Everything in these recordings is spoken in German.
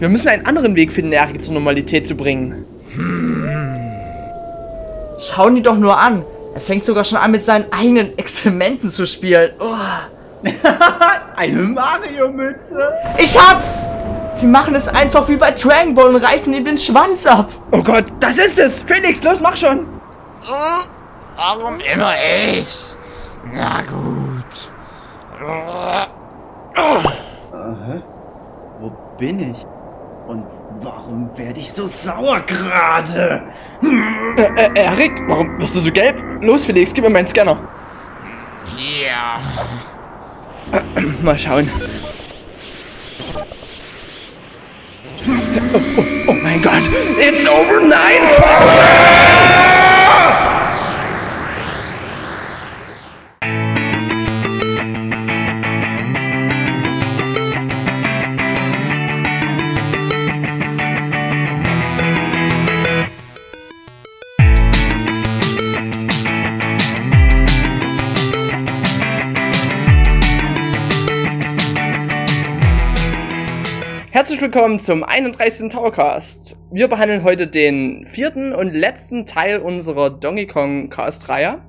wir müssen einen anderen Weg finden, Erik zur Normalität zu bringen. Schauen die doch nur an. Er fängt sogar schon an, mit seinen eigenen Experimenten zu spielen. Oh. Eine Mario-Mütze. Ich hab's! Wir machen es einfach wie bei Dragon Ball und reißen ihm den Schwanz ab. Oh Gott, das ist es! Felix, los, mach schon! Warum immer ich? Na gut. Wo bin ich? Warum werde ich so sauer gerade? Äh, äh, Erik, warum bist du so gelb? Los, Felix, gib mir meinen Scanner. Hier. Mal schauen. Oh, oh, oh mein Gott, it's over 9000! Herzlich willkommen zum 31. Towercast. Wir behandeln heute den vierten und letzten Teil unserer Donkey Kong Cast Reihe.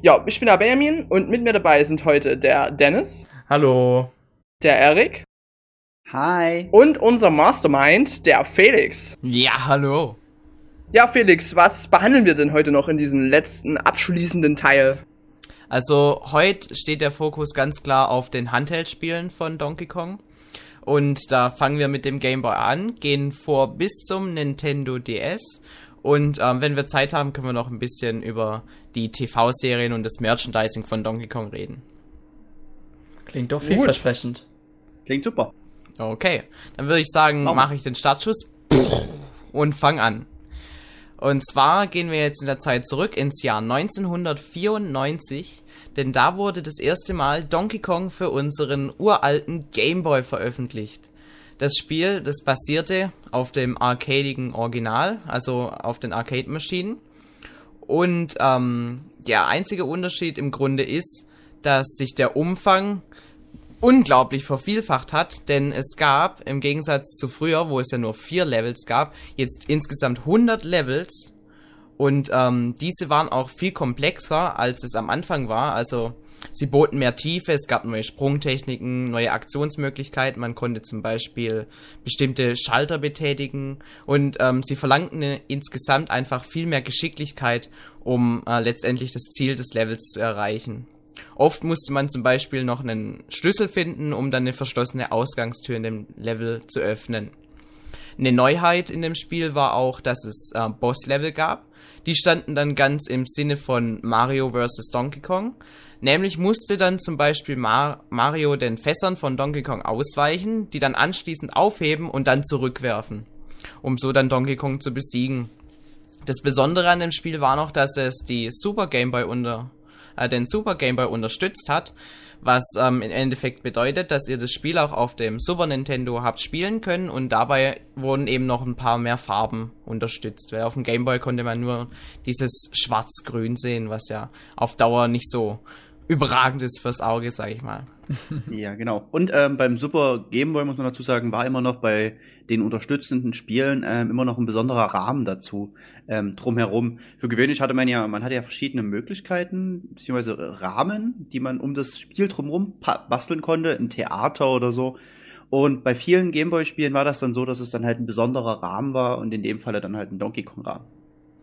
Ja, ich bin der Benjamin und mit mir dabei sind heute der Dennis, Hallo. der Erik Hi. und unser Mastermind, der Felix. Ja, hallo. Ja, Felix, was behandeln wir denn heute noch in diesem letzten abschließenden Teil? Also heute steht der Fokus ganz klar auf den Handheld-Spielen von Donkey Kong. Und da fangen wir mit dem Game Boy an, gehen vor bis zum Nintendo DS. Und ähm, wenn wir Zeit haben, können wir noch ein bisschen über die TV-Serien und das Merchandising von Donkey Kong reden. Klingt doch vielversprechend. Klingt super. Okay, dann würde ich sagen, mache ich den Startschuss und fang an. Und zwar gehen wir jetzt in der Zeit zurück ins Jahr 1994, denn da wurde das erste Mal Donkey Kong für unseren uralten Game Boy veröffentlicht. Das Spiel, das basierte auf dem arcadigen Original, also auf den Arcade-Maschinen. Und ähm, der einzige Unterschied im Grunde ist, dass sich der Umfang unglaublich vervielfacht hat, denn es gab, im Gegensatz zu früher, wo es ja nur vier Levels gab, jetzt insgesamt 100 Levels und ähm, diese waren auch viel komplexer, als es am Anfang war, also sie boten mehr Tiefe, es gab neue Sprungtechniken, neue Aktionsmöglichkeiten, man konnte zum Beispiel bestimmte Schalter betätigen und ähm, sie verlangten insgesamt einfach viel mehr Geschicklichkeit, um äh, letztendlich das Ziel des Levels zu erreichen. Oft musste man zum Beispiel noch einen Schlüssel finden, um dann eine verschlossene Ausgangstür in dem Level zu öffnen. Eine Neuheit in dem Spiel war auch, dass es äh, Boss-Level gab. Die standen dann ganz im Sinne von Mario vs. Donkey Kong. Nämlich musste dann zum Beispiel Mar Mario den Fässern von Donkey Kong ausweichen, die dann anschließend aufheben und dann zurückwerfen, um so dann Donkey Kong zu besiegen. Das Besondere an dem Spiel war noch, dass es die Super Game Boy unter äh, den Super Game Boy unterstützt hat, was ähm, im Endeffekt bedeutet, dass ihr das Spiel auch auf dem Super Nintendo habt spielen können und dabei wurden eben noch ein paar mehr Farben unterstützt, weil auf dem Game Boy konnte man nur dieses Schwarz-Grün sehen, was ja auf Dauer nicht so überragend ist fürs Auge, sag ich mal. Ja, genau. Und ähm, beim Super Game Boy, muss man dazu sagen, war immer noch bei den unterstützenden Spielen ähm, immer noch ein besonderer Rahmen dazu ähm, drumherum. Für gewöhnlich hatte man ja, man hatte ja verschiedene Möglichkeiten, beziehungsweise Rahmen, die man um das Spiel drumherum basteln konnte, ein Theater oder so. Und bei vielen Gameboy-Spielen war das dann so, dass es dann halt ein besonderer Rahmen war und in dem Falle dann halt ein Donkey Kong-Rahmen.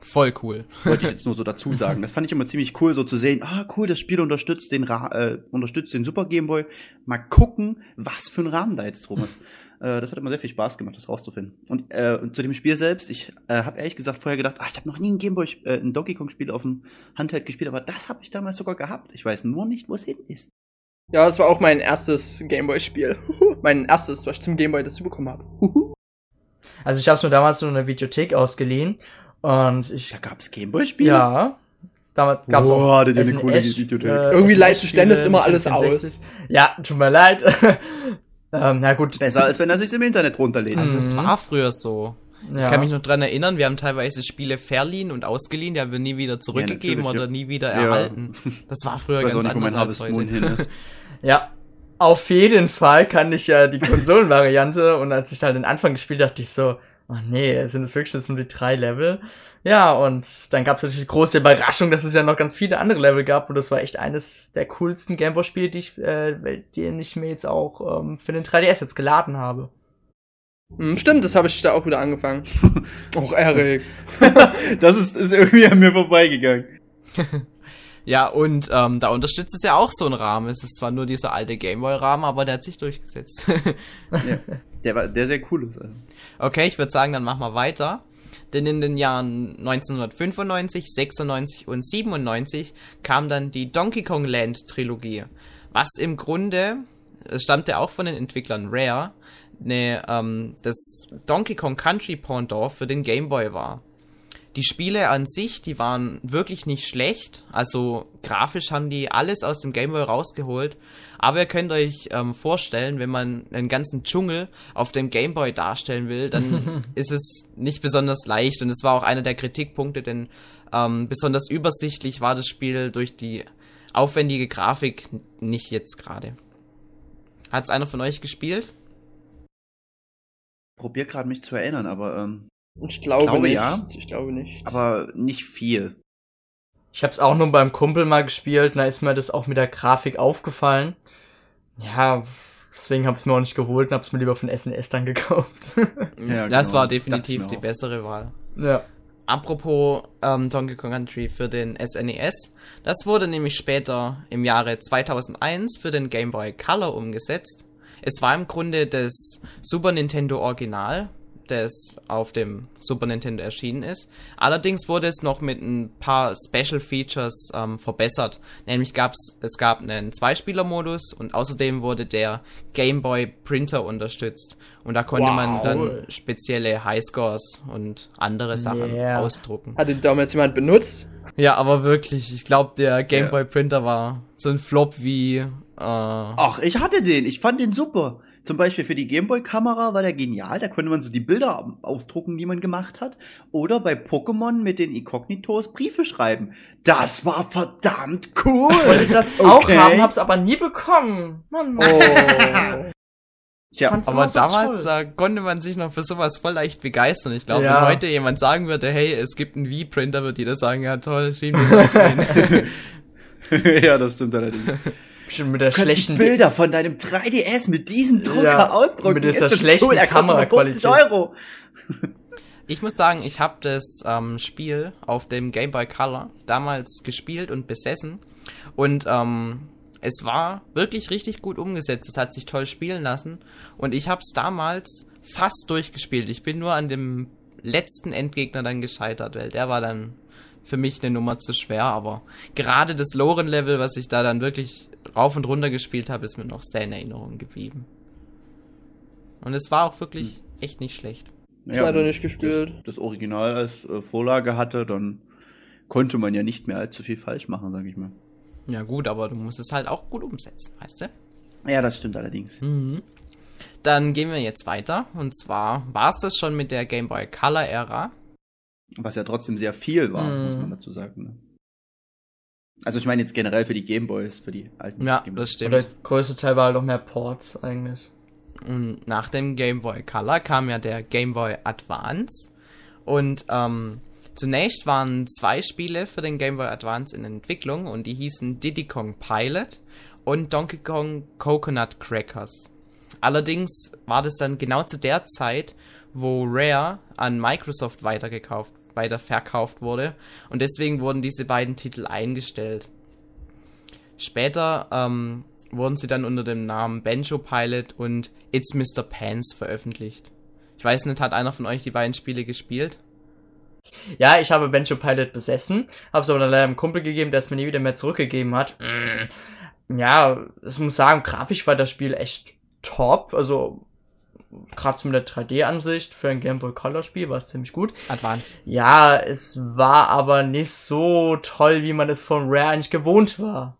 Voll cool. Wollte ich jetzt nur so dazu sagen. Das fand ich immer ziemlich cool, so zu sehen. Ah, cool, das Spiel unterstützt den, Ra äh, unterstützt den Super Game Boy. Mal gucken, was für ein Rahmen da jetzt drum ist. äh, das hat immer sehr viel Spaß gemacht, das rauszufinden. Und, äh, zu dem Spiel selbst, ich äh, habe ehrlich gesagt vorher gedacht, ah, ich habe noch nie ein Game Boy, äh, ein Donkey Kong Spiel auf dem Handheld gespielt, aber das habe ich damals sogar gehabt. Ich weiß nur nicht, wo es hin ist. Ja, das war auch mein erstes Gameboy-Spiel. mein erstes, was ich zum Gameboy dazu bekommen habe. Also ich habe es mir damals nur in der Videothek ausgeliehen und ich Da gab's Gameboy Spiele. ja damals gab's Boah, auch ihr eine coole Videothek. Irgendwie SNES leiten Dennis Spiele, immer alles aus. 64. Ja, tut mir leid. ähm, na gut. Besser als wenn er sich im Internet runterlädt. Also es Mhm. war früher so. Ja. Ich kann mich noch dran erinnern, wir haben teilweise Spiele verliehen und ausgeliehen, die haben wir nie wieder zurückgegeben natürlich, oder ja. nie wieder Ja. erhalten. Das war früher ich weiß auch ganz nicht, wo anders mein als Moon heute. hin ist. Ja. Auf jeden Fall kann ich ja die Konsolenvariante und als ich halt den Anfang gespielt habe, dachte ich so, oh nee, sind es wirklich jetzt nur die drei Level? Ja, und dann gab es natürlich die große Überraschung, dass es ja noch ganz viele andere Level gab und das war echt eines der coolsten Gameboy-Spiele, die ich, äh, die ich mir jetzt auch ähm, für den 3DS jetzt geladen habe. Hm, stimmt, das habe ich da auch wieder angefangen. Och, Erik. das ist, ist irgendwie an mir vorbeigegangen. Ja, und ähm, da unterstützt es ja auch so ein Rahmen. Es ist zwar nur dieser alte Gameboy-Rahmen, aber der hat sich durchgesetzt. ja, der war der sehr cool ist. Also. Okay, ich würde sagen, dann machen wir weiter. Denn in den Jahren 1995, 96 und 97 kam dann die Donkey Kong Land Trilogie. Was im Grunde, es stammte auch von den Entwicklern Rare, ne, ähm, das Donkey Kong Country Pendant für den Game Boy war. Die Spiele an sich, die waren wirklich nicht schlecht. Also grafisch haben die alles aus dem Gameboy rausgeholt. Aber ihr könnt euch ähm, vorstellen, wenn man einen ganzen Dschungel auf dem Gameboy darstellen will, dann ist es nicht besonders leicht. Und es war auch einer der Kritikpunkte, denn ähm, besonders übersichtlich war das Spiel durch die aufwendige Grafik nicht jetzt gerade. Hat's einer von euch gespielt? Probier gerade mich zu erinnern, aber ähm, ich glaube, ich glaube nicht. Ja, ich glaube nicht. Aber nicht viel. Ich habe es auch nur beim Kumpel mal gespielt, da ist mir das auch mit der Grafik aufgefallen. Ja, deswegen habe ich es mir auch nicht geholt und habe es mir lieber von SNES dann gekauft. ja, das genau. war definitiv die bessere Wahl. Ja. Apropos ähm, Donkey Kong Country für den SNES, das wurde nämlich später im Jahre 2001 für den Game Boy Color umgesetzt. Es war im Grunde das Super Nintendo Original, das auf dem Super Nintendo erschienen ist. Allerdings wurde es noch mit ein paar Special Features ähm, verbessert. Nämlich gab's, es gab einen Zweispieler-Modus und außerdem wurde der Game Boy Printer unterstützt. Und da konnte wow. man dann spezielle Highscores und andere Sachen yeah. ausdrucken. Hat den damals jemand benutzt? Ja, aber wirklich, ich glaube, der Game Boy Printer war so ein Flop wie. Äh Ach, ich hatte den, ich fand den super. Zum Beispiel für die Gameboy-Kamera war der genial. Da konnte man so die Bilder ausdrucken, die man gemacht hat. Oder bei Pokémon mit den Incognitos Briefe schreiben. Das war verdammt cool. Ich wollte das okay. auch haben, hab's aber nie bekommen. Mann. Oh. Tja, aber so damals da konnte man sich noch für sowas voll leicht begeistern. Ich glaube, ja. wenn heute jemand sagen würde, hey, es gibt einen V-Printer, würde jeder sagen, ja toll, schieben wir das rein. ja, das stimmt allerdings. Bestimmt mit der schlechten Bilder von deinem 3DS mit diesem Drucker ja, ausdrucken. Mit dieser schlechten cool, Kameraqualität. Euro. Ich muss sagen, ich habe das ähm, Spiel auf dem Game Boy Color damals gespielt und besessen und ähm, es war wirklich richtig gut umgesetzt. Es hat sich toll spielen lassen und ich habe es damals fast durchgespielt. Ich bin nur an dem letzten Endgegner dann gescheitert, weil der war dann für mich eine Nummer zu schwer, aber gerade das Loren-Level, was ich da dann wirklich rauf und runter gespielt habe, ist mir noch sehr in Erinnerung geblieben. Und es war auch wirklich echt nicht schlecht. Ja, leider nicht gespielt. Das, das Original als äh, Vorlage hatte, dann konnte man ja nicht mehr allzu viel falsch machen, sag ich mal. Ja gut, aber du musst es halt auch gut umsetzen, weißt du? Ja, das stimmt allerdings. Mhm. Dann gehen wir jetzt weiter. Und zwar war es das schon mit der Game Boy Color Ära. Was ja trotzdem sehr viel war, mhm. muss man dazu sagen. Ne? Also ich meine jetzt generell für die Gameboys, für die alten. Ja, das stimmt. Und der größte Teil war halt noch mehr Ports eigentlich. Und nach dem Game Boy Color kam ja der Game Boy Advance. Und ähm, zunächst waren zwei Spiele für den Game Boy Advance in Entwicklung und die hießen Diddy Kong Pilot und Donkey Kong Coconut Crackers. Allerdings war das dann genau zu der Zeit, wo Rare an Microsoft weitergekauft weiterverkauft wurde und deswegen wurden diese beiden Titel eingestellt. Später ähm, wurden sie dann unter dem Namen Banjo Pilot und It's Mr. Pants veröffentlicht. Ich weiß nicht, hat einer von euch die beiden Spiele gespielt? Ja, ich habe Banjo Pilot besessen, habe es aber dann leider einem Kumpel gegeben, der es mir nie wieder mehr zurückgegeben hat. Mm. Ja, ich muss sagen, grafisch war das Spiel echt top. Also gerade mit der 3D-Ansicht für ein Game Boy Color Spiel war es ziemlich gut. Advanced. Ja, es war aber nicht so toll, wie man es von Rare eigentlich gewohnt war.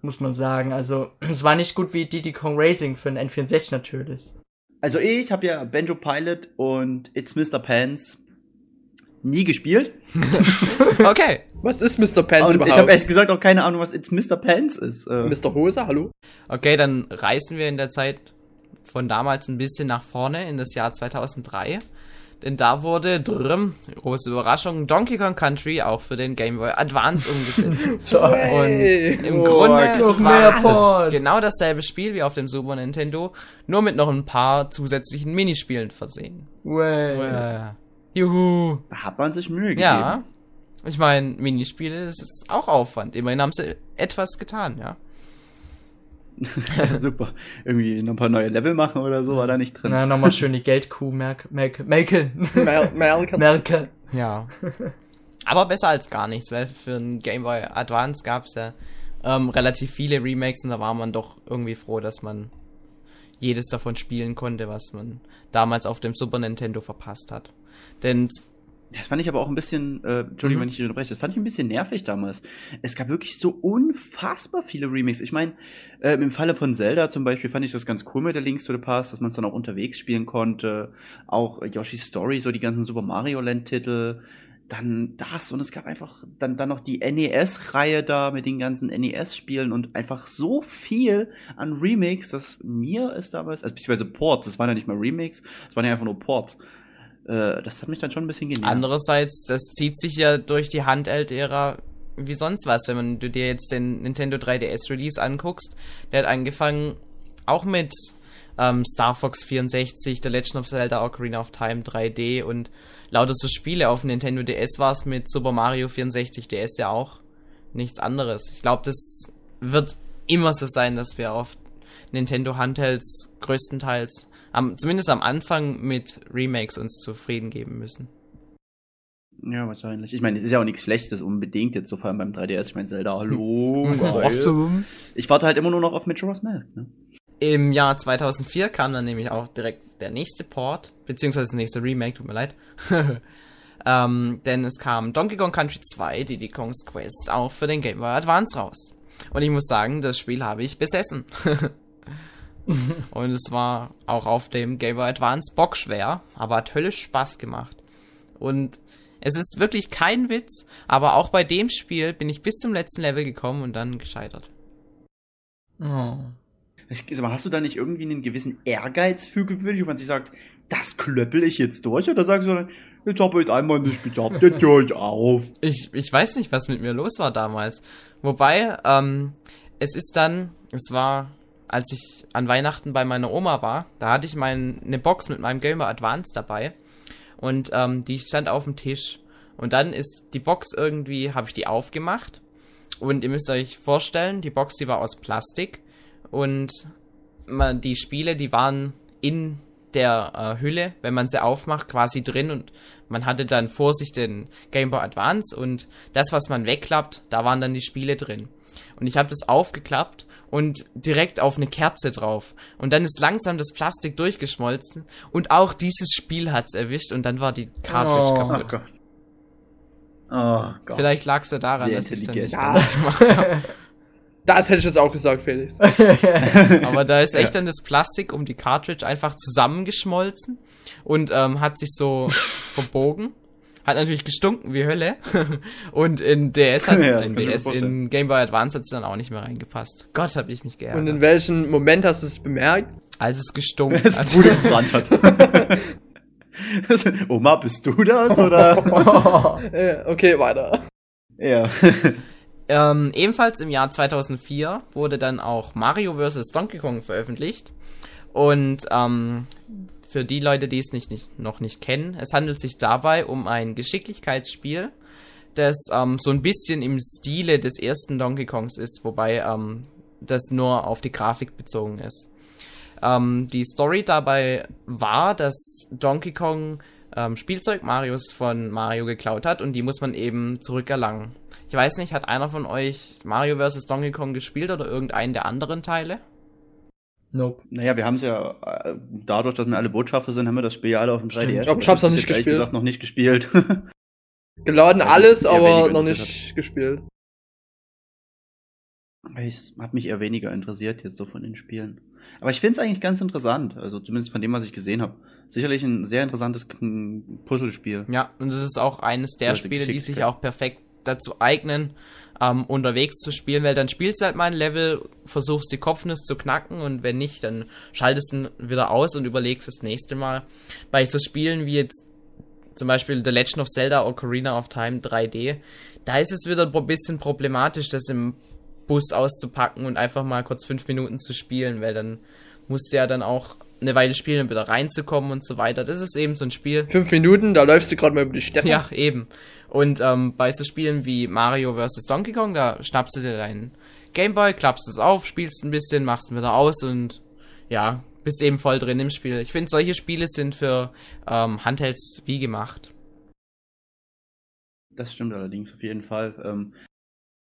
Muss man sagen. Also, es war nicht gut wie Diddy Kong Racing für ein N64 natürlich. Also ich habe ja Banjo Pilot und It's Mr. Pants nie gespielt. okay. Was ist Mr. Pants Und überhaupt? ich habe ehrlich gesagt auch keine Ahnung, was jetzt Mr. Pants ist. Äh, Mr. Hose, hallo? Okay, dann reisen wir in der Zeit von damals ein bisschen nach vorne in das Jahr 2003. Denn da wurde, drüm, große Überraschung, Donkey Kong Country auch für den Game Boy Advance umgesetzt. Und im Oh, Grunde noch war mehr es Ports. genau dasselbe Spiel wie auf dem Super Nintendo, nur mit noch ein paar zusätzlichen Minispielen versehen. Way. Äh, juhu. da hat man sich Mühe gegeben. Ja. Ich meine, Minispiele, das ist auch Aufwand. Immerhin haben sie etwas getan, ja. Super. Irgendwie noch ein paar neue Level machen oder so, war da nicht drin. Na, nochmal schön die Geldkuh merk, merk, melken. Mer Merkel. Merke. Ja. Aber besser als gar nichts, weil für ein Game Boy Advance gab es ja ähm, relativ viele Remakes und da war man doch irgendwie froh, dass man jedes davon spielen konnte, was man damals auf dem Super Nintendo verpasst hat. Denn Das fand ich aber auch ein bisschen, äh, Entschuldigung, Mhm. wenn ich dich unterbreche, das fand ich ein bisschen nervig damals. Es gab wirklich so unfassbar viele Remakes. Ich meine, äh, im Falle von Zelda zum Beispiel fand ich das ganz cool mit der Links to the Past, dass man es dann auch unterwegs spielen konnte. Auch äh, Yoshi's Story, so die ganzen Super Mario Land Titel. Dann das und es gab einfach dann, dann noch die NES-Reihe da mit den ganzen NES-Spielen und einfach so viel an Remakes, dass mir es damals, also beziehungsweise Ports, das waren ja nicht mal Remakes, das waren ja einfach nur Ports. Äh, das hat mich dann schon ein bisschen genervt. andererseits, das zieht sich ja durch die Handheld-Ära wie sonst was. Wenn man, du dir jetzt den Nintendo 3DS Release anguckst, der hat angefangen auch mit ähm, Star Fox 64, The Legend of Zelda Ocarina of Time 3D und lauter so Spiele auf Nintendo DS war es mit Super Mario 64 DS ja auch nichts anderes. Ich glaube, das wird immer so sein, dass wir auf Nintendo Handhelds größtenteils, am, zumindest am Anfang mit Remakes uns zufrieden geben müssen. Ja, wahrscheinlich. Ich meine, es ist ja auch nichts Schlechtes unbedingt jetzt, so vor allem beim 3DS. Ich meine, Zelda, hallo. Awesome. Ich warte halt immer nur noch auf Majora's Mask, ne? Im Jahr 2004 kam dann nämlich auch direkt der nächste Port, beziehungsweise das nächste Remake, tut mir leid. ähm, denn es kam Donkey Kong Country 2, Diddy Kong's Quest, auch für den Game Boy Advance raus. Und ich muss sagen, das Spiel habe ich besessen. Und es war auch auf dem Game Boy Advance bockschwer, aber hat höllisch Spaß gemacht. Und es ist wirklich kein Witz, aber auch bei dem Spiel bin ich bis zum letzten Level gekommen und dann gescheitert. Oh. Mal, hast du da nicht irgendwie einen gewissen Ehrgeiz für gewöhnlich, wo man sich sagt, das klöppel ich jetzt durch? Oder sagst du dann, jetzt hab ich einmal nicht geklappt, jetzt höre ich auf. Ich, ich weiß nicht, was mit mir los war damals. Wobei, ähm, es ist dann, es war, als ich an Weihnachten bei meiner Oma war, da hatte ich meine eine Box mit meinem Game Boy Advance dabei und ähm, die stand auf dem Tisch. Und dann ist die Box irgendwie, habe ich die aufgemacht. Und ihr müsst euch vorstellen, die Box, die war aus Plastik. Und man, die Spiele, die waren in der äh, Hülle, wenn man sie aufmacht, quasi drin. Und man hatte dann vor sich den Game Boy Advance. Und das, was man wegklappt, da waren dann die Spiele drin. Und ich habe das aufgeklappt und direkt auf eine Kerze drauf. Und dann ist langsam das Plastik durchgeschmolzen und auch dieses Spiel hat's erwischt und dann war die Cartridge Oh. Oh kaputt. Gott. Oh Gott. Vielleicht lag's ja daran, Sehr dass ich dann nicht Ja. gemacht habe. Das hätte ich jetzt auch gesagt, Felix. Aber da ist echt dann das Plastik um die Cartridge einfach zusammengeschmolzen und ähm, hat sich so verbogen. Hat natürlich gestunken wie Hölle. und in DS hat Ja, in DS, in Game Boy Advance hat es dann auch nicht mehr reingepasst. Gott, hab ich mich Und in geärgert. welchem Moment hast du es bemerkt? Als es gestunken es hat. Bude gebrannt hat. Oma, bist du das, oder? Äh, okay, weiter. ja. Ähm, ebenfalls im Jahr 2004 wurde dann auch Mario vs. Donkey Kong veröffentlicht. Und ähm, für die Leute, die es nicht, nicht, noch nicht kennen, es handelt sich dabei um ein Geschicklichkeitsspiel, das ähm, so ein bisschen im Stile des ersten Donkey Kongs ist, wobei ähm, das nur auf die Grafik bezogen ist. Ähm, die Story dabei war, dass Donkey Kong ähm, Spielzeug Marios von Mario geklaut hat und die muss man eben zurückerlangen. Ich weiß nicht, hat einer von euch Mario vs. Donkey Kong gespielt oder irgendeinen der anderen Teile? Nope. Naja, wir haben es ja, äh, dadurch, dass wir alle Botschafter sind, haben wir das Spiel ja alle auf dem 3DS. Stimmt. Ich ich hab's noch nicht jetzt ehrlich gespielt. gesagt noch nicht gespielt. Geladen Also, alles, aber noch nicht gespielt. Es hat mich eher weniger interessiert jetzt so von den Spielen. Aber ich finde es eigentlich ganz interessant, also zumindest von dem, was ich gesehen habe. Sicherlich ein sehr interessantes Puzzlespiel. Ja, und es ist auch eines der Spiele, die sich auch perfekt dazu eignen, ähm, unterwegs zu spielen, weil dann spielst du halt mal ein Level, versuchst die Kopfnuss zu knacken und wenn nicht, dann schaltest du ihn wieder aus und überlegst das nächste Mal. Bei so Spielen wie jetzt zum Beispiel The Legend of Zelda Ocarina of Time 3D, da ist es wieder ein bisschen problematisch, das im Bus auszupacken und einfach mal kurz fünf Minuten zu spielen, weil dann musst du ja dann auch eine Weile spielen, um wieder reinzukommen und so weiter. Das ist eben so ein Spiel. Fünf Minuten, da läufst du gerade mal über die Städte. Ja, eben. Und ähm, bei so Spielen wie Mario vs. Donkey Kong, da schnappst du dir deinen Gameboy, klappst es auf, spielst ein bisschen, machst ihn wieder aus und ja, bist eben voll drin im Spiel. Ich finde, solche Spiele sind für ähm, Handhelds wie gemacht. Das stimmt allerdings auf jeden Fall. Ähm,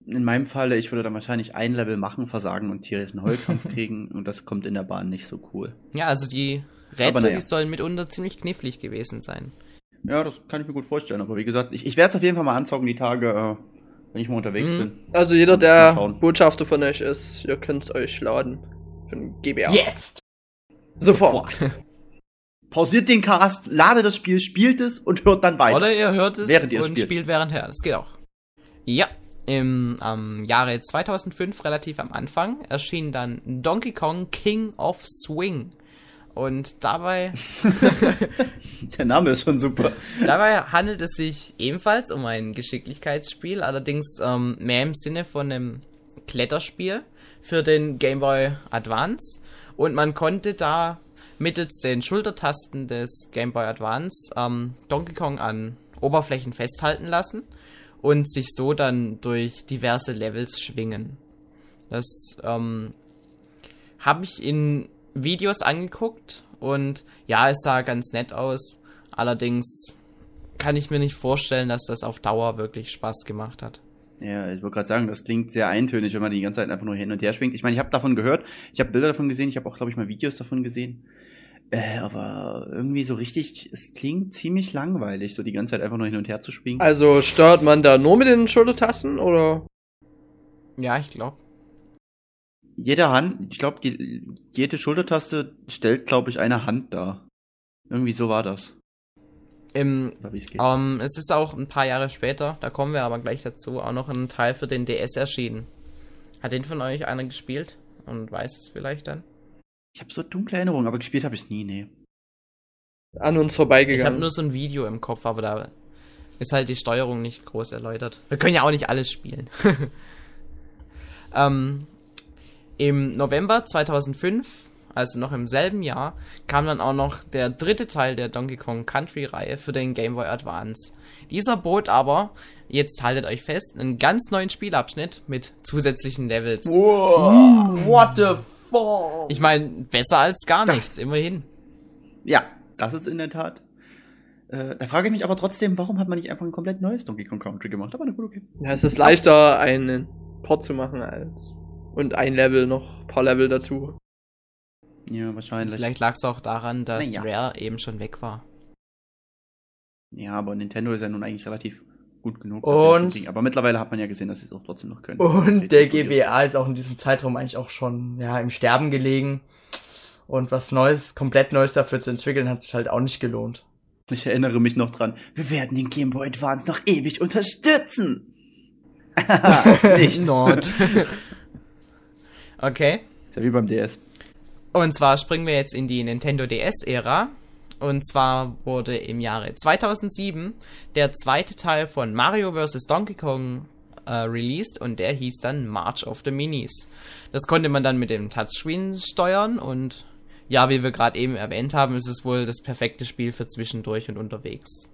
in meinem Falle, ich würde dann wahrscheinlich ein Level machen, versagen und tierischen Heulkampf kriegen und das kommt in der Bahn nicht so cool. Ja, also die Rätsel, naja. die sollen mitunter ziemlich knifflig gewesen sein. Ja, das kann ich mir gut vorstellen, aber wie gesagt, ich, ich werde es auf jeden Fall mal anzocken die Tage, äh, wenn ich mal unterwegs Mhm. bin. Also jeder, der. Botschafter von euch ist, ihr könnt es euch laden. Für ein GBA. Jetzt! Sofort. Pausiert den Cast, ladet das Spiel, spielt es und hört dann weiter. Oder ihr hört es Während ihr es und spielt. spielt währendher. Das geht auch. Ja, im am Jahre 2005, relativ am Anfang, erschien dann Donkey Kong King of Swing. Und dabei, Der Name ist schon super. dabei handelt es sich ebenfalls um ein Geschicklichkeitsspiel, allerdings ähm, mehr im Sinne von einem Kletterspiel für den Game Boy Advance. Und man konnte da mittels den Schultertasten des Game Boy Advance ähm, Donkey Kong an Oberflächen festhalten lassen und sich so dann durch diverse Levels schwingen. Das ähm, habe ich in Videos angeguckt und ja, es sah ganz nett aus. Allerdings kann ich mir nicht vorstellen, dass das auf Dauer wirklich Spaß gemacht hat. Ja, ich wollte gerade sagen, das klingt sehr eintönig, wenn man die ganze Zeit einfach nur hin und her schwingt. Ich meine, ich habe davon gehört, ich habe Bilder davon gesehen, ich habe auch, glaube ich, mal Videos davon gesehen. Äh, aber irgendwie so richtig, es klingt ziemlich langweilig, so die ganze Zeit einfach nur hin und her zu schwingen. Also steuert man da nur mit den Schultertasten oder? Ja, ich glaube. Jede Hand, ich glaube, die, jede Schultertaste stellt, glaube ich, eine Hand dar. Irgendwie so war das. Im Oder wie es geht. Ähm, es ist auch ein paar Jahre später, da kommen wir aber gleich dazu, auch noch ein Teil für den DS erschienen. Hat den von euch einer gespielt und weiß es vielleicht dann? Ich habe so dunkle Erinnerungen, aber gespielt habe ich es nie, nee. An uns Ich habe vorbeigegangen. nur so ein Video im Kopf, aber da ist halt die Steuerung nicht groß erläutert. Wir können ja auch nicht alles spielen. ähm, Im November 2005, also noch im selben Jahr, kam dann auch noch der dritte Teil der Donkey Kong Country Reihe für den Game Boy Advance. Dieser bot aber, jetzt haltet euch fest, einen ganz neuen Spielabschnitt mit zusätzlichen Levels. Wow, what the fuck? Ich meine, besser als gar Das nichts, immerhin. Ja, das ist in der Tat. Äh, da frage ich mich aber trotzdem, warum hat man nicht einfach ein komplett neues Donkey Kong Country gemacht? Aber gut, okay. ja, es ist leichter, einen Port zu machen als. Und ein Level noch, ein paar Level dazu. Ja, wahrscheinlich. Vielleicht lag es auch daran, dass Na Rare eben schon weg war. Ja, aber Nintendo ist ja nun eigentlich relativ gut genug. Und- aber mittlerweile hat man ja gesehen, dass sie es auch trotzdem noch können. Und der. GBA ist auch in diesem Zeitraum eigentlich auch schon ja, im Sterben gelegen. Und was Neues, komplett Neues dafür zu entwickeln, hat sich halt auch nicht gelohnt. Ich erinnere mich noch dran. Wir werden den Game Boy Advance noch ewig unterstützen. Nicht. Not. okay. Ist ja wie beim DS. Und zwar springen wir jetzt in die Nintendo DS-Ära. Und zwar wurde im Jahre 2007 der zweite Teil von Mario vs. Donkey Kong äh, released und der hieß dann March of the Minis. Das konnte man dann mit dem Touchscreen steuern und ja, wie wir gerade eben erwähnt haben, ist es wohl das perfekte Spiel für zwischendurch und unterwegs.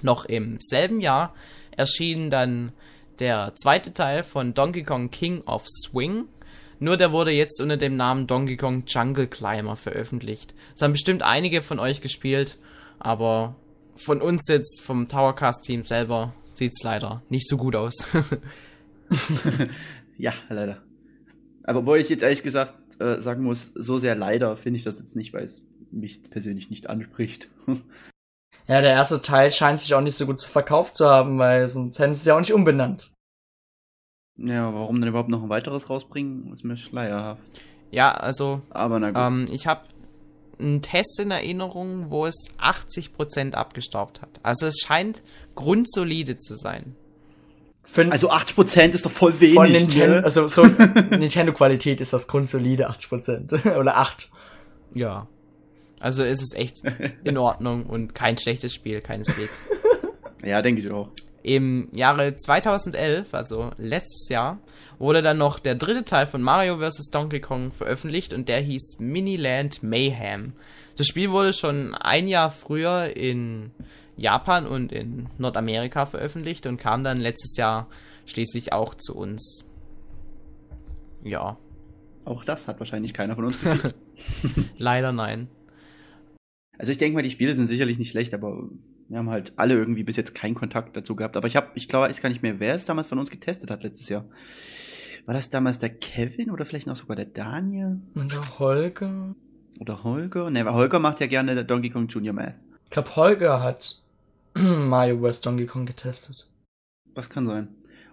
Noch im selben Jahr erschien dann der zweite Teil von Donkey Kong King of Swing. Nur der wurde jetzt unter dem Namen Donkey Kong Jungle Climber veröffentlicht. Das haben bestimmt einige von euch gespielt, aber von uns jetzt, vom Towercast-Team selber, sieht's leider nicht so gut aus. Ja, leider. Aber wo ich jetzt ehrlich gesagt äh, sagen muss, so sehr leider finde ich das jetzt nicht, weil es mich persönlich nicht anspricht. Ja, der erste Teil scheint sich auch nicht so gut zu verkauft zu haben, weil sonst hätten sie es ja auch nicht umbenannt. Ja, warum dann überhaupt noch ein weiteres rausbringen, ist mir schleierhaft. ja, also Aber na gut. ähm, ich habe einen Test in Erinnerung, wo es 80% abgestaubt hat. Also es scheint grundsolide zu sein. Fünf Also 80% ist doch voll wenig. von Nintendo, ne? also so Nintendo-Qualität ist das grundsolide 80%. Oder 8. Ja. Also ist es echt in Ordnung und kein schlechtes Spiel, keineswegs. Ja, denke ich auch. Im Jahre 2011, also letztes Jahr, wurde dann noch der dritte Teil von Mario vs. Donkey Kong veröffentlicht und der hieß Miniland Mayhem. Das Spiel wurde schon ein Jahr früher in Japan und in Nordamerika veröffentlicht und kam dann letztes Jahr schließlich auch zu uns. Ja, Auch das hat wahrscheinlich keiner von uns gespielt. leider nein. Also ich denke mal, die Spiele sind sicherlich nicht schlecht, aber wir haben halt alle irgendwie bis jetzt keinen Kontakt dazu gehabt. Aber ich habe, ich glaube, ich weiß gar nicht mehr, wer es damals von uns getestet hat letztes Jahr. War das damals der Kevin oder vielleicht noch sogar der Daniel Und der Holger. oder Holger? Ne, weil Holger macht ja gerne Donkey Kong Junior Math. Ich glaube, Holger hat Mario vs. Donkey Kong getestet. Das kann sein.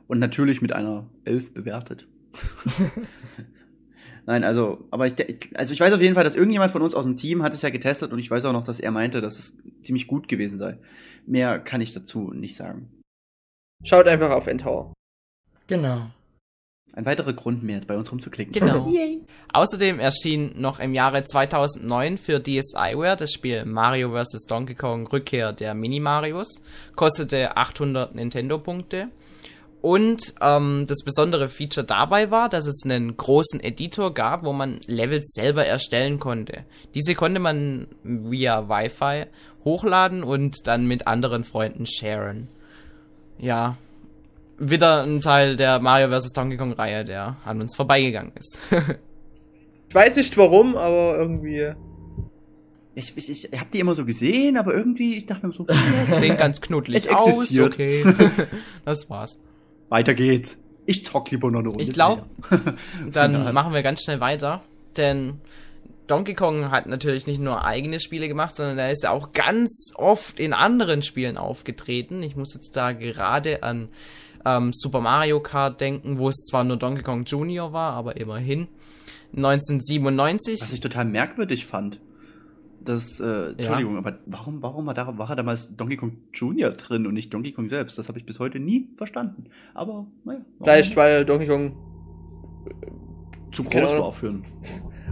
Und natürlich mit einer 11 bewertet. Nein, also, aber ich, also ich weiß auf jeden Fall, dass irgendjemand von uns aus dem Team hat es ja getestet und ich weiß auch noch, dass er meinte, dass es ziemlich gut gewesen sei. Mehr kann ich dazu nicht sagen. Schaut einfach auf Endtower. Genau. Ein weiterer Grund mehr, bei uns rumzuklicken. Genau. Außerdem erschien noch im Jahre 2009 für DSiWare das Spiel Mario vs. Donkey Kong Rückkehr der Mini-Marios. Kostete 800 Nintendo-Punkte. Und ähm, das besondere Feature dabei war, dass es einen großen Editor gab, wo man Levels selber erstellen konnte. Diese konnte man via Wi-Fi hochladen und dann mit anderen Freunden sharen. Ja, wieder ein Teil der Mario vs. Donkey Kong Reihe, der an uns vorbeigegangen ist. Ich weiß nicht warum, aber irgendwie. Ich, ich, ich hab die immer so gesehen, aber irgendwie, ich dachte mir so, sehen ganz knuddelig aus. Okay. das war's. Weiter geht's. Ich zock lieber noch eine Runde. Ich glaub, Zelda. Dann machen wir ganz schnell weiter, denn Donkey Kong hat natürlich nicht nur eigene Spiele gemacht, sondern er ist ja auch ganz oft in anderen Spielen aufgetreten. Ich muss jetzt da gerade an ähm, Super Mario Kart denken, wo es zwar nur Donkey Kong Junior war, aber immerhin. 1997. Was ich total merkwürdig fand. Das, äh, Entschuldigung, aber warum, warum war, da, war er damals Donkey Kong Junior drin und nicht Donkey Kong selbst? Das habe ich bis heute nie verstanden. Aber, naja. Vielleicht, weil Donkey Kong. zu keine groß war für einen.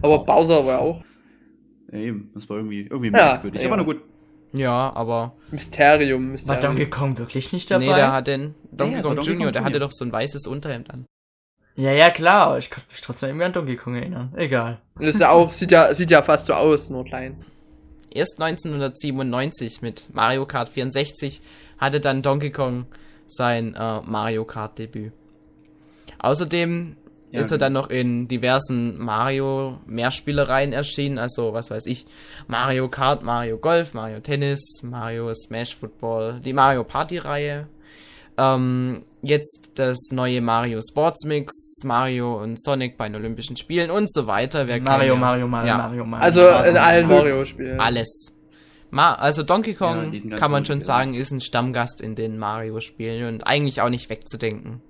Aber Bowser war auch. Ja, eben, das war irgendwie, irgendwie Ja, merkwürdig. ja. Aber na gut. ja, aber Mysterium, War Mysterium. Donkey Kong wirklich nicht dabei? nee, der hat den Donkey war Kong Donkey Junior, Kong der hatte doch so ein weißes Unterhemd an. ja, ja, klar, aber ich konnte mich trotzdem irgendwie an Donkey Kong erinnern. Egal. Und das ist ja auch, sieht ja, sieht ja fast so aus, nur klein. Erst 1997 mit Mario Kart 64 hatte dann Donkey Kong sein äh, Mario Kart Debüt. Außerdem Ja, ist er genau. dann noch in diversen Mario Mehrspielereien erschienen, also was weiß ich, Mario Kart, Mario Golf, Mario Tennis, Mario Smash Football, die Mario Party Reihe. Ähm, jetzt das neue Mario Sports Mix, Mario und Sonic bei den Olympischen Spielen und so weiter. Wer Mario, ja- Mario, Mario, ja. Mario, Mario. Also Straßen- in allen Mario-Spielen. Alles. Ma also Donkey Ja, Kong ganz kann man schon ja. sagen, ist ein Stammgast in den Mario-Spielen und eigentlich auch nicht wegzudenken.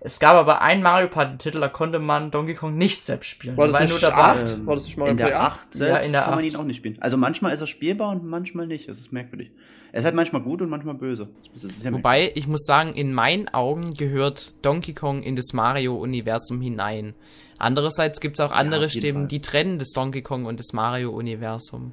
Es gab aber einen Mario Party-Titel, da konnte man Donkey Kong nicht selbst spielen. War das Der nicht nur dabei. 8? Ähm, War das nicht Mario in Play der 8? 8 selbst Ja, in der kann man 8. ihn auch nicht spielen. Also manchmal ist er spielbar und manchmal nicht. Das ist merkwürdig. Er ist halt manchmal gut und manchmal böse. Wobei, ich muss sagen, in meinen Augen gehört Donkey Kong in das Mario-Universum hinein. Andererseits gibt es auch Ja, andere jeden Stimmen, Fall. die trennen das Donkey Kong und das Mario-Universum.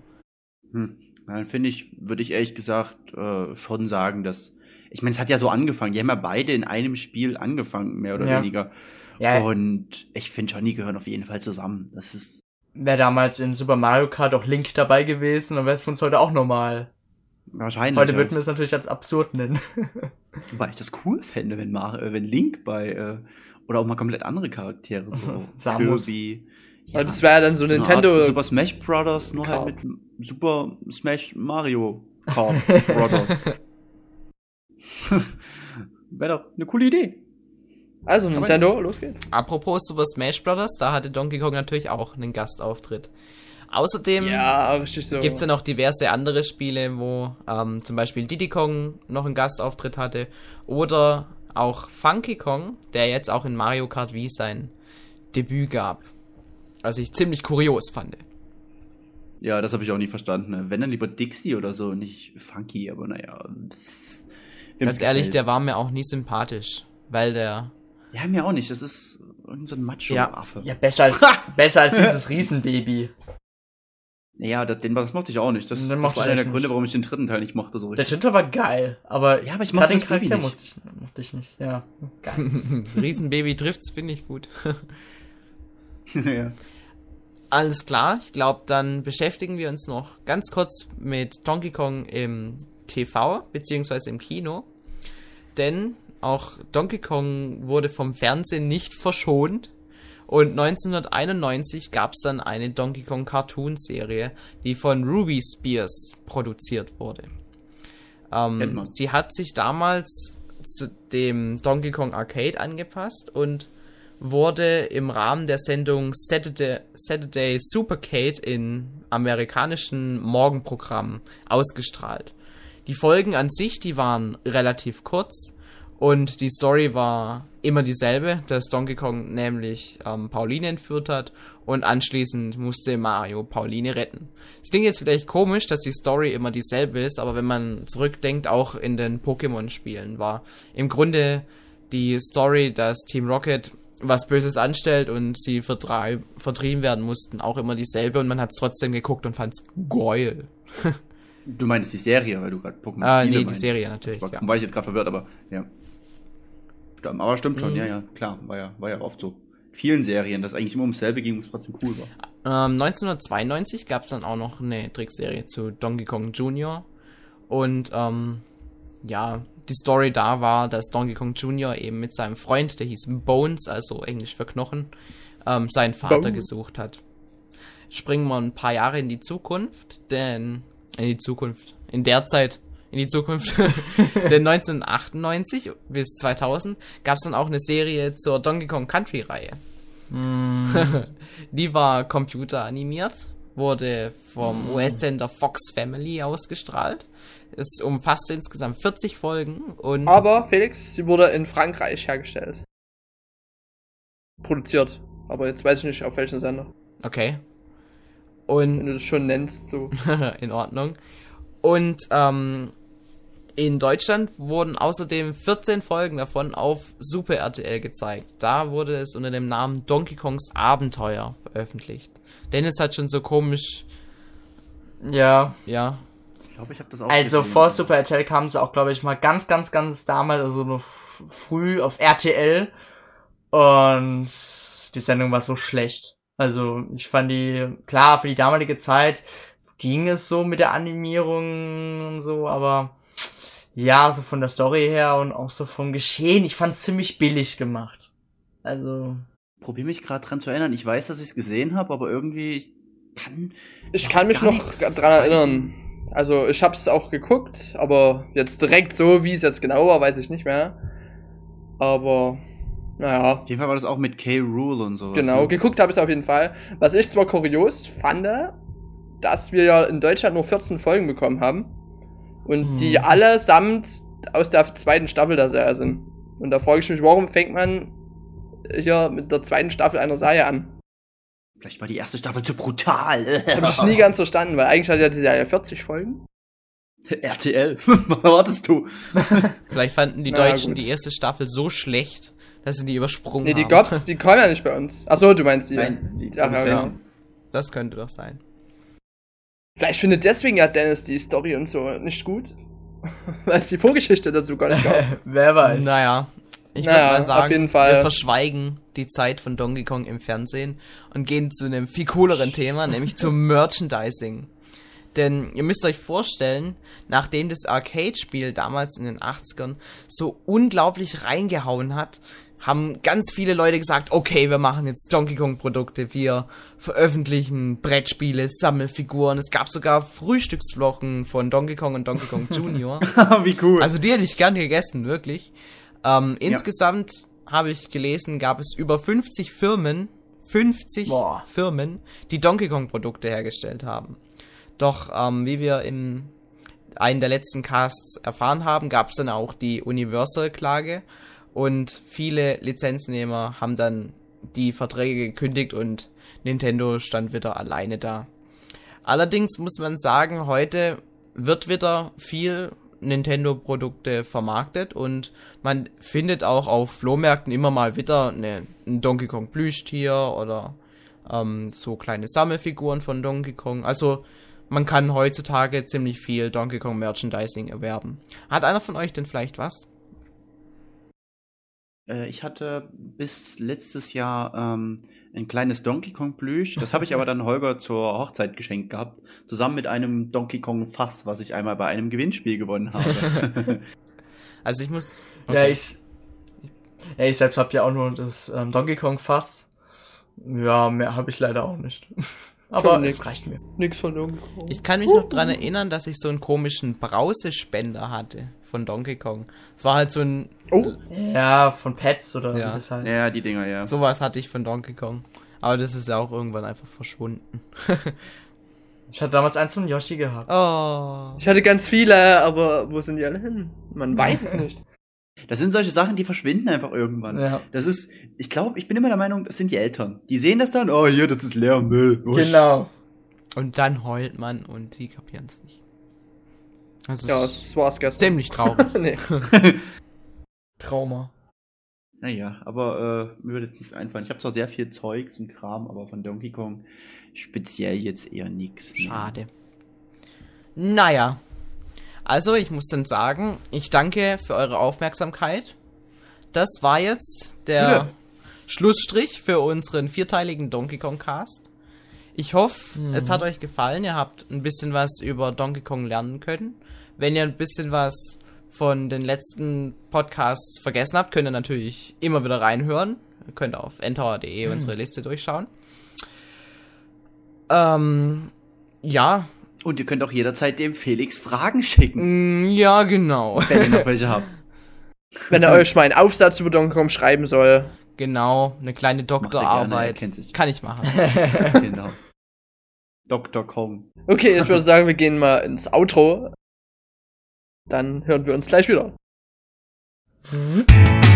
Hm. Dann finde ich, würde ich ehrlich gesagt äh, schon sagen, dass. Ich meine, es hat ja so angefangen. Die haben ja beide in einem Spiel angefangen, mehr oder Ja. weniger. Ja, Und ich finde schon, die gehören auf jeden Fall zusammen. Das ist. wäre damals in Super Mario Kart auch Link dabei gewesen, dann wäre es für uns heute auch normal. Wahrscheinlich. Heute ja. würden wir es natürlich als absurd nennen. Wobei ich das cool fände, wenn, Mar äh, wenn Link bei. Äh, oder auch mal komplett andere Charaktere, so Samus. Kirby. Weil das wäre ja dann so so Nintendo. Art Super Smash Brothers, nur Kart. halt mit Super Smash Mario Kart Brothers. Wäre doch eine coole Idee. Also Nintendo, los geht's. Apropos Super Smash Bros., da hatte Donkey Kong natürlich auch einen Gastauftritt. Außerdem Ja, so. Gibt es ja noch diverse andere Spiele, wo ähm, zum Beispiel Diddy Kong noch einen Gastauftritt hatte. Oder auch Funky Kong, der jetzt auch in Mario Kart Wii sein Debüt gab. Was ich ziemlich kurios fand. Ja, das habe ich auch nie verstanden. ne? Wenn dann lieber Dixie oder so, nicht Funky, aber naja. wem's Ganz ehrlich, der war mir auch nie sympathisch, weil der Ja, mir auch nicht. Das ist irgend so ein Macho-Affe. Ja, besser als, besser als dieses Riesenbaby. Ja, das, den, das mochte ich auch nicht. Das, das war einer der Gründe, warum ich den dritten Teil nicht mochte so Der dritte war geil, aber, Ja, aber ich mochte den das Baby Charakter nicht. ich, mochte ich nicht. Ja, geil. Riesenbaby trifft's, finde ich gut. ja. Alles klar, ich glaube, dann beschäftigen wir uns noch ganz kurz mit Donkey Kong im TV beziehungsweise im Kino. Denn auch Donkey Kong wurde vom Fernsehen nicht verschont. Und 1991 gab es dann eine Donkey Kong Cartoon-Serie, die von Ruby Spears produziert wurde. Ähm, sie hat sich damals zu dem Donkey Kong Arcade angepasst und wurde im Rahmen der Sendung Saturday, Saturday Supercade in amerikanischen Morgenprogrammen ausgestrahlt. Die Folgen an sich, die waren relativ kurz und die Story war immer dieselbe, dass Donkey Kong nämlich ähm, Pauline entführt hat und anschließend musste Mario Pauline retten. Es klingt jetzt vielleicht komisch, dass die Story immer dieselbe ist, aber wenn man zurückdenkt, auch in den Pokémon-Spielen war im Grunde die Story, dass Team Rocket was Böses anstellt und sie vertrieben werden mussten, auch immer dieselbe und man hat es trotzdem geguckt und fand es geil. Du meinst die Serie, weil du gerade Pokémon Ah, Spiele nee, die meinst. Serie natürlich, War, ja. war ich jetzt gerade verwirrt, aber ja. Stimmt, aber stimmt schon, Mhm. ja, ja, klar. War ja, war ja oft so. Vielen Serien, dass eigentlich immer ums selbe ging und es trotzdem cool war. Ähm, 1992 gab es dann auch noch eine Trickserie zu Donkey Kong Jr. Und ähm, ja, die Story da war, dass Donkey Kong Jr. eben mit seinem Freund, der hieß Bones, also Englisch für Knochen, ähm, seinen Vater Bones. gesucht hat. Springen wir ein paar Jahre in die Zukunft, denn in die Zukunft, in der Zeit, in die Zukunft, denn 1998 bis 2000 gab es dann auch eine Serie zur Donkey Kong Country Reihe. Die war computeranimiert, wurde vom US-Sender Fox Family ausgestrahlt. Es umfasste insgesamt 40 Folgen und Aber, Felix, sie wurde in Frankreich hergestellt. Produziert. Aber jetzt weiß ich nicht, auf welchen Sender. okay. Wenn Und du das schon nennst, so. in Ordnung. Und ähm, in Deutschland wurden außerdem 14 Folgen davon auf Super RTL gezeigt. Da wurde es unter dem Namen Donkey Kongs Abenteuer veröffentlicht. Dennis hat schon so komisch, Ja. ja, Ich glaube, ich habe das auch Also gesehen. vor Super RTL kam es auch, glaube ich, mal ganz, ganz, ganz damals, also früh auf RTL. Und die Sendung war so schlecht. Also ich fand die, klar, für die damalige Zeit ging es so mit der Animierung und so, aber ja, so von der Story her und auch so vom Geschehen, ich fand ziemlich billig gemacht. Also, Probier mich gerade dran zu erinnern. Ich weiß, dass ich es gesehen habe, aber irgendwie ich kann. Ich kann mich noch dran erinnern. Also, ich hab's auch geguckt, aber jetzt direkt so, wie es jetzt genau war, weiß ich nicht mehr. Aber, naja. Auf jeden Fall war das auch mit K. Rule und sowas. Genau, ne? geguckt habe ich auf jeden Fall. Was ich zwar kurios fand, dass wir ja in Deutschland nur 14 Folgen bekommen haben. Und Hm. die allesamt aus der zweiten Staffel der Serie sind. Und da frage ich mich, warum fängt man hier mit der zweiten Staffel einer Serie an? Vielleicht war die erste Staffel zu brutal. Das habe ich nie ganz verstanden, weil eigentlich hat ja die Serie 40 Folgen. RTL. Was erwartest du? vielleicht fanden die Deutschen gut. die erste Staffel so schlecht, dass sie die übersprungen Nee, die haben. gab's, die kommen ja nicht bei uns. Achso, du meinst die. Nein, die Ach, ja, Produzenten. genau. Das könnte doch sein. Vielleicht findet deswegen ja Dennis die Story und so nicht gut. weil es die Vorgeschichte dazu gar nicht gab. wer weiß. Naja, ich Naja, würde mal sagen, auf jeden Fall. wir verschweigen die Zeit von Donkey Kong im Fernsehen und gehen zu einem viel cooleren Thema, nämlich zum Merchandising. Denn ihr müsst euch vorstellen, nachdem das Arcade-Spiel damals in den 80ern so unglaublich reingehauen hat, haben ganz viele Leute gesagt, okay, wir machen jetzt Donkey Kong Produkte, wir veröffentlichen Brettspiele, Sammelfiguren. Es gab sogar Frühstücksflocken von Donkey Kong und Donkey Kong Jr. Wie cool. Also die hätte ich gern gegessen, wirklich. Ähm, insgesamt habe ich gelesen, gab es über 50 Firmen, 50 Boah. Firmen, die Donkey Kong Produkte hergestellt haben. Doch ähm, wie wir in einem der letzten Casts erfahren haben, gab es dann auch die Universal-Klage und viele Lizenznehmer haben dann die Verträge gekündigt und Nintendo stand wieder alleine da. Allerdings muss man sagen, heute wird wieder viel Nintendo-Produkte vermarktet und man findet auch auf Flohmärkten immer mal wieder eine, ein Donkey Kong Plüschtier oder ähm, so kleine Sammelfiguren von Donkey Kong. Also man kann heutzutage ziemlich viel Donkey Kong Merchandising erwerben. Hat einer von euch denn vielleicht was? Äh, ich hatte bis letztes Jahr ähm, ein kleines Donkey Kong Plüsch. Das habe ich aber dann Holger zur Hochzeit geschenkt gehabt. Zusammen mit einem Donkey Kong Fass, was ich einmal bei einem Gewinnspiel gewonnen habe. Also ich muss. Ja, ich, ja, ich selbst habe ja auch nur das ähm, Donkey Kong Fass. Ja, mehr habe ich leider auch nicht. Aber nix. es reicht mir. Nix von Donkey Kong. Ich kann mich noch dran erinnern, dass ich so einen komischen Brausespender hatte von Donkey Kong. Es war halt so ein. Oh. Ja, von Pets oder Ja. wie das heißt. ja, die Dinger, ja. Sowas hatte ich von Donkey Kong. Aber das ist ja auch irgendwann einfach verschwunden. Ich hatte damals eins von Yoshi gehabt. Oh. Ich hatte ganz viele, aber wo sind die alle hin? Man weiß es nicht. Das sind solche Sachen, die verschwinden einfach irgendwann. Ja. Das ist, ich glaube, ich bin immer der Meinung, das sind die Eltern. Die sehen das dann, oh hier, das ist leer Müll. Wusch. Genau. Und dann heult man und die kapieren es nicht. Also Ja, das war's gestern. ziemlich traurig. nee. Trauma. Naja, aber äh, mir würde jetzt nichts einfallen. Ich habe zwar sehr viel Zeugs und Kram, aber von Donkey Kong speziell jetzt eher nix. mehr. Schade. Naja. Also, ich muss dann sagen, ich danke für eure Aufmerksamkeit. Das war jetzt der Bitte. Schlussstrich für unseren vierteiligen Donkey Kong Cast. Ich hoffe, Mhm. es hat euch gefallen. Ihr habt ein bisschen was über Donkey Kong lernen können. Wenn ihr ein bisschen was von den letzten Podcasts vergessen habt, könnt ihr natürlich immer wieder reinhören. Ihr könnt auf entower.de unsere Liste durchschauen. Ähm, ja, Und ihr könnt auch jederzeit dem Felix Fragen schicken, Mm, Ja, genau. wenn ihr noch welche habt. Wenn er euch mal einen Aufsatz über Donkey Kong schreiben soll. Genau, eine kleine Doktorarbeit. kennt sich. Kann ich machen. genau. Dr. Kong. Okay, ich würde sagen, wir gehen mal ins Outro. Dann hören wir uns gleich wieder.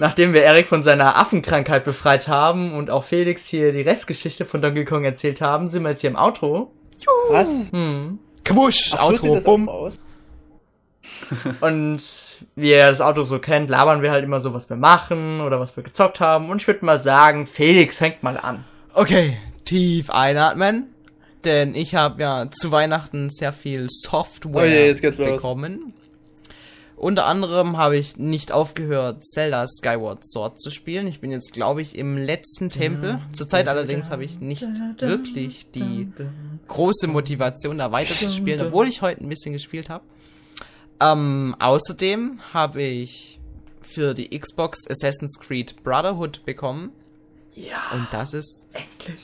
Nachdem wir Erik von seiner Affenkrankheit befreit haben und auch Felix hier die Restgeschichte von Donkey Kong erzählt haben, sind wir jetzt hier im Auto. Was? Hm. Quusch, Ach, so Auto, bumm. Und wie ihr das Auto so kennt, labern wir halt immer so, was wir machen oder was wir gezockt haben. Und ich würde mal sagen, Felix fängt mal an. Okay, tief einatmen. Denn ich habe ja zu Weihnachten sehr viel Software Oh je, jetzt geht's los. bekommen. Unter anderem habe ich nicht aufgehört, Zelda Skyward Sword zu spielen. Ich bin jetzt, glaube ich, im letzten Tempel. Zurzeit allerdings habe ich nicht wirklich die große Motivation, da weiter zu spielen, obwohl ich heute ein bisschen gespielt habe. Ähm, außerdem habe ich für die Xbox Assassin's Creed Brotherhood bekommen. Ja. Und das ist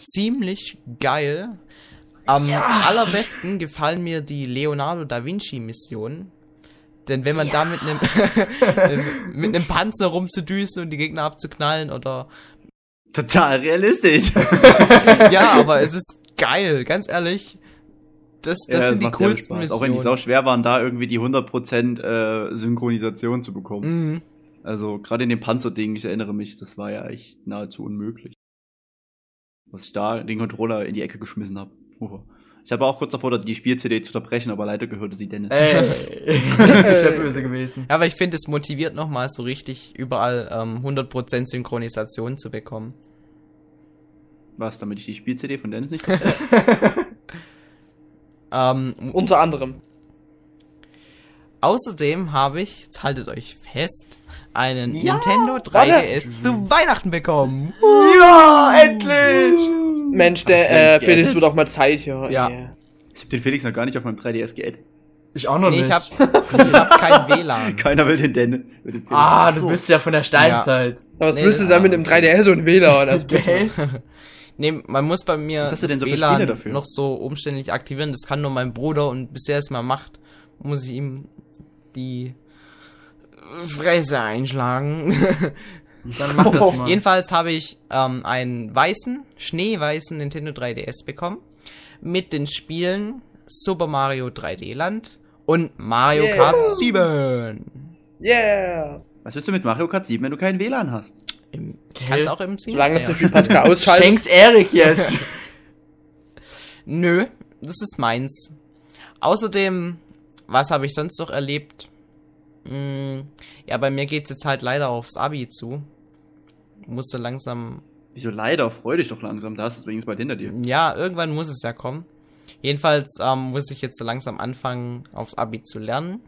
ziemlich geil. Am allerbesten gefallen mir die Leonardo da Vinci Missionen. Denn wenn man da mit einem mit einem Panzer rumzudüsen und die Gegner abzuknallen oder Total realistisch. ja, aber es ist geil, ganz ehrlich. Das, das Ja, sind die coolsten. Missionen. Auch wenn die sau schwer waren, da irgendwie die 100% äh, Synchronisation zu bekommen. Mhm. Also gerade in dem Panzerding, ich erinnere mich, das war ja echt nahezu unmöglich. Was ich da den Controller in die Ecke geschmissen habe. Ich habe auch kurz davor, die Spiel-CD zu unterbrechen, aber leider gehörte sie Dennis. Ey, ich wäre böse gewesen. Ja, aber ich finde, es motiviert nochmal so richtig überall ähm, 100% Synchronisation zu bekommen. Was, damit ich die Spiel-CD von Dennis nicht Ähm, Unter anderem. Außerdem habe ich, jetzt haltet euch fest, einen Ja, Nintendo warte. 3DS zu Weihnachten bekommen. Ja, endlich! Mensch, der äh, Felix wird doch mal Zeit hier. Ja. ey. Ich habe den Felix noch gar nicht auf meinem 3DS geaddet. Ich auch noch Nee, nicht. ich hab, ich hab kein WLAN. Keiner will den Dennis. will den Felix. ah, du so. bist ja von der Steinzeit. Aber was Nee, willst du da mit dem 3DS und WLAN? Also bitte. Nee, man muss bei mir Was hast du das denn so WLAN dafür? noch so umständlich aktivieren. Das kann nur mein Bruder und bis er es mal macht, muss ich ihm die Fresse einschlagen. Dann mach das mal. Jedenfalls habe ich ähm, einen weißen, schneeweißen Nintendo 3DS bekommen mit den Spielen Super Mario 3D Land und Mario Yeah. Kart 7. Yeah. Was willst du mit Mario Kart 7, wenn du kein WLAN hast? Im, kannst auch im Singleplayer. Solange es nicht wie Pascal ausschaltet. Schenk's Erik jetzt. Nö, das ist meins. Außerdem, was habe ich sonst noch erlebt? Hm, ja, bei mir geht's jetzt halt leider aufs Abi zu. Musste langsam. Wieso leider? Freu dich doch langsam, da hast du es wenigstens bald hinter dir. Ja, irgendwann muss es ja kommen. Jedenfalls ähm, muss ich jetzt so langsam anfangen, aufs Abi zu lernen.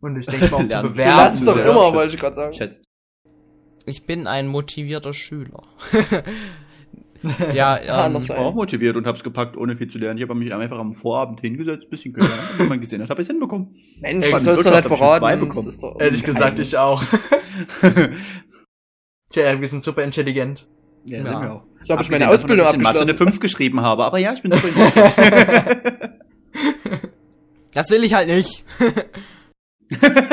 Und ich denke mal auch zu Lernen. Du bewerben. lernst doch Ja, immer, schätzt. wollte ich gerade sagen. Schätzt. Ich bin ein motivierter Schüler. ja, Kann ähm, doch Ich war auch motiviert und hab's gepackt, ohne viel zu lernen. Ich habe mich einfach am Vorabend hingesetzt, bisschen gelernt. Und wenn man gesehen hat, habe ich hinbekommen. Mensch, in sollst du hab zwei verraten. ist Ehrlich gesagt, ich auch. Tja, wir sind super intelligent. ja, Ja. sind wir auch. So habe ich meine Ausbildung davon, dass ich in Mathe eine abgeschlossen. 5 geschrieben habe, aber ja, ich bin super intelligent. das will ich halt nicht.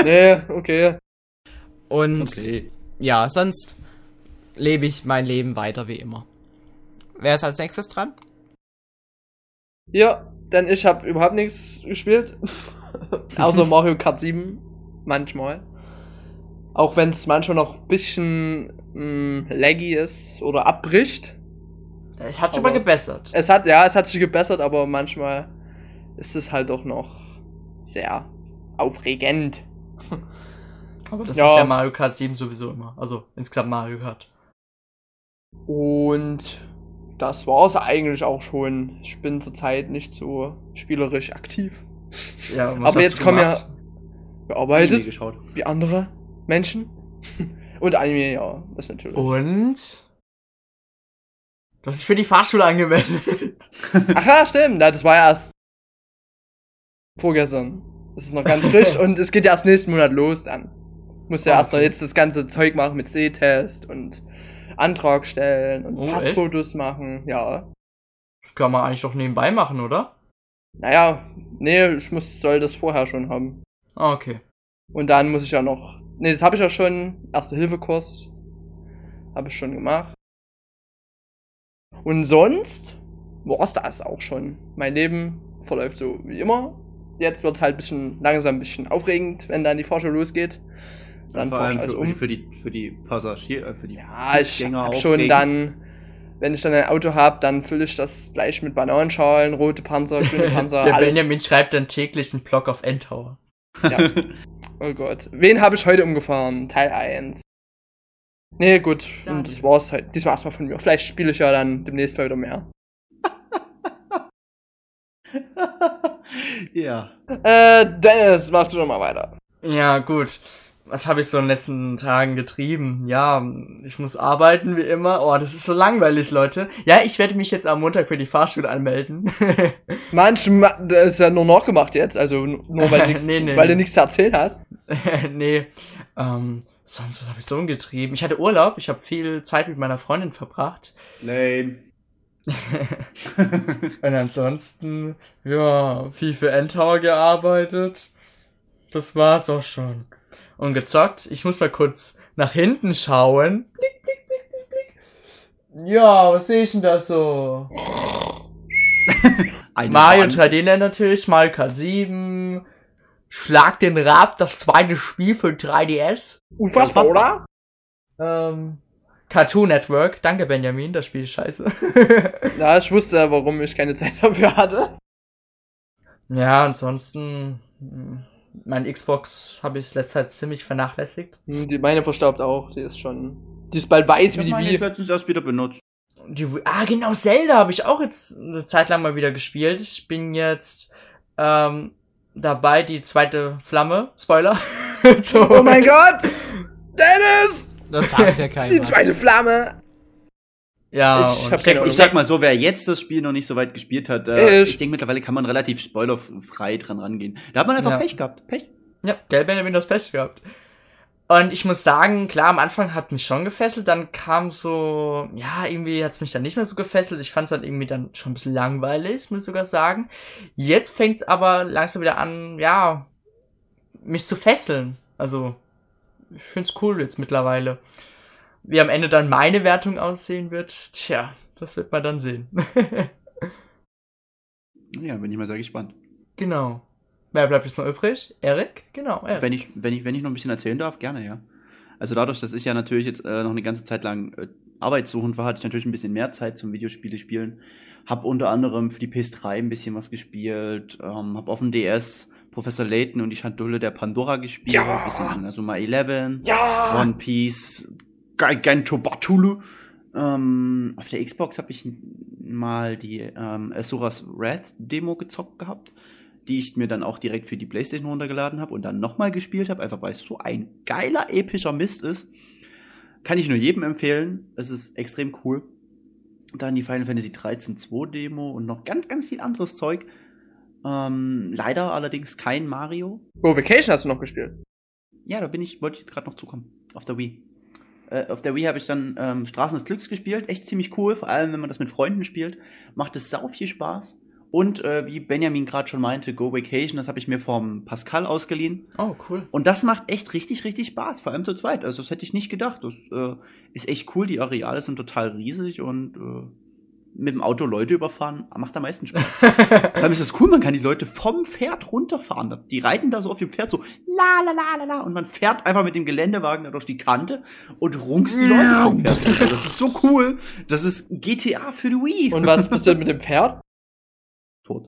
Nee, okay. Und okay. ja, sonst lebe ich mein Leben weiter wie immer. Wer ist als nächstes dran? Ja, denn ich habe überhaupt nichts gespielt. Außer Mario Kart 7. Manchmal. Auch wenn es manchmal noch ein bisschen mh, laggy ist oder abbricht. Ich hat's Aber aber es- gebessert. Es hat, ja, es hat sich gebessert, aber manchmal ist es halt doch noch sehr aufregend. Aber das Ja. ist ja Mario Kart 7 sowieso immer. Also insgesamt Mario Kart. Und das war's eigentlich auch schon. Ich bin zurzeit nicht so spielerisch aktiv. Ja, Aber hast jetzt du kommen ja gearbeitet, wie andere Menschen. Und Anime, ja, das natürlich. Und? Du hast dich für die Fahrschule angemeldet. Ach ja, stimmt. Das war ja erst vorgestern. Das ist noch ganz frisch und es geht ja erst nächsten Monat los dann. Muss ja Ah, erst noch okay. jetzt das ganze Zeug machen mit Sehtest und Antrag stellen und Oh, Passfotos machen. Ja. Das kann man eigentlich doch nebenbei machen, oder? Naja, nee, ich muss, soll das vorher schon haben. Ah, okay. Und dann muss ich ja noch. Nee, das habe ich ja schon. Erste-Hilfe-Kurs. Habe ich schon gemacht. Und sonst war's das auch schon. Mein Leben verläuft so wie immer. Jetzt wird's halt ein bisschen langsam ein bisschen aufregend, wenn dann die Fahrschule losgeht. Dann Vor fahr ich allem für, um. für die, für die Passagier, äh, für die Ja, ich hab schon dann, wenn ich dann ein Auto hab, dann fülle ich das gleich mit Bananenschalen, rote Panzer, grüne Panzer, Der alles. Benjamin schreibt dann täglich einen Blog auf Endtower. Ja. Oh Gott. Wen habe ich heute umgefahren? Teil 1. Nee, gut. Daniel. Und das war's halt. Diesmal erstmal von mir. Vielleicht spiele ich ja dann demnächst mal wieder mehr. ja. Äh, Dennis, mach du doch mal weiter. Ja, gut. Was habe ich so in den letzten Tagen getrieben? Ja, ich muss arbeiten wie immer. Oh, das ist so langweilig, Leute. Ja, ich werde mich jetzt am Montag für die Fahrschule anmelden. Manch, ma- das ist ja nur nachgemacht jetzt. Also nur weil, du nix, Nee, nee, weil nee. du nichts zu erzählen hast. nee. Ähm, sonst, was habe ich so getrieben? Ich hatte Urlaub. Ich habe viel Zeit mit meiner Freundin verbracht. Lane. Und ansonsten, ja, viel für Endtower gearbeitet. Das war's auch schon. Und gezockt. Ich muss mal kurz nach hinten schauen. Blick, blick, blick, blick, blick. Ja, was sehe ich denn da so? Mario Bahn. 3D Land natürlich, Mario Kart 7. Schlag den Rab, das zweite Spiel für 3DS. Unfassbar, oder? Ähm, Cartoon Network. Danke, Benjamin, das Spiel ist scheiße. Ja, ich wusste, warum ich keine Zeit dafür hatte. Ja, ansonsten, mein Xbox habe ich letzte Zeit ziemlich vernachlässigt. Hm, Die meine verstaubt auch. Die ist schon. Die ist bald weiß Ich wie die meine Wii. letztens erst wieder benutzt. Die, ah, genau, Zelda habe ich auch jetzt eine Zeit lang mal wieder gespielt. Ich bin jetzt ähm, dabei, die zweite Flamme, Spoiler. Oh mein Gott! Dennis! Das sagt ja keiner. Die zweite Flamme! Ja, Ich hab ich denk. Ich sag mal so, wer jetzt das Spiel noch nicht so weit gespielt hat, äh, Ich- ich denke mittlerweile kann man relativ spoilerfrei dran rangehen. Da hat man einfach Ja. Pech gehabt. Pech. Ja, der Benjamin das Pech gehabt. Und ich muss sagen, klar, am Anfang hat mich schon gefesselt, dann kam so, ja, irgendwie hat's mich dann nicht mehr so gefesselt. Ich fand's dann irgendwie dann schon ein bisschen langweilig, muss ich sogar sagen. Jetzt fängt's aber langsam wieder an, ja, mich zu fesseln. Also, ich find's cool jetzt mittlerweile. Wie am Ende dann meine Wertung aussehen wird, tja, das wird man dann sehen. Ja, bin ich mal sehr gespannt. genau. Wer bleibt jetzt noch übrig? Erik? Genau, Erik. Wenn ich, wenn ich, wenn ich noch ein bisschen erzählen darf, gerne, ja. Also dadurch, dass ich ja natürlich jetzt äh, noch eine ganze Zeit lang äh, arbeitssuchend war, hatte ich natürlich ein bisschen mehr Zeit zum Videospiele spielen. Hab unter anderem für die PS3 ein bisschen was gespielt, ähm, hab auf dem DS Professor Layton und die Schandulle der Pandora gespielt, Ja. ein bisschen Inazuma 11, Ja! One Piece, Gigento Batulu. Ähm, auf der Xbox habe ich mal die ähm, Asuras Wrath Demo gezockt gehabt, die ich mir dann auch direkt für die PlayStation runtergeladen habe und dann nochmal gespielt habe, einfach weil es so ein geiler epischer Mist ist. Kann ich nur jedem empfehlen. Es ist extrem cool. Dann die Final Fantasy 13 2 Demo und noch ganz, ganz viel anderes Zeug. Ähm, leider allerdings kein Mario. Go Vacation hast du noch gespielt. Ja, da bin ich, wollte ich gerade noch zukommen. Auf der Wii. Äh, auf der Wii habe ich dann ähm, Straßen des Glücks gespielt. Echt ziemlich cool, vor allem wenn man das mit Freunden spielt. Macht es sau viel Spaß. Und äh, wie Benjamin gerade schon meinte, Go Vacation, das habe ich mir vom Pascal ausgeliehen. Oh, cool. Und das macht echt richtig, richtig Spaß, vor allem zu zweit. Also das hätte ich nicht gedacht. Das äh, ist echt cool. Die Areale sind total riesig und äh, mit dem Auto Leute überfahren macht am meisten Spaß. Vor allem ist das cool, man kann die Leute vom Pferd runterfahren. Die reiten da so auf dem Pferd so la la la la la und man fährt einfach mit dem Geländewagen da durch die Kante und runks die Leute vom Pferd. runter. Das ist so cool. Das ist GTA für die Wii. Und was passiert mit dem Pferd? tot.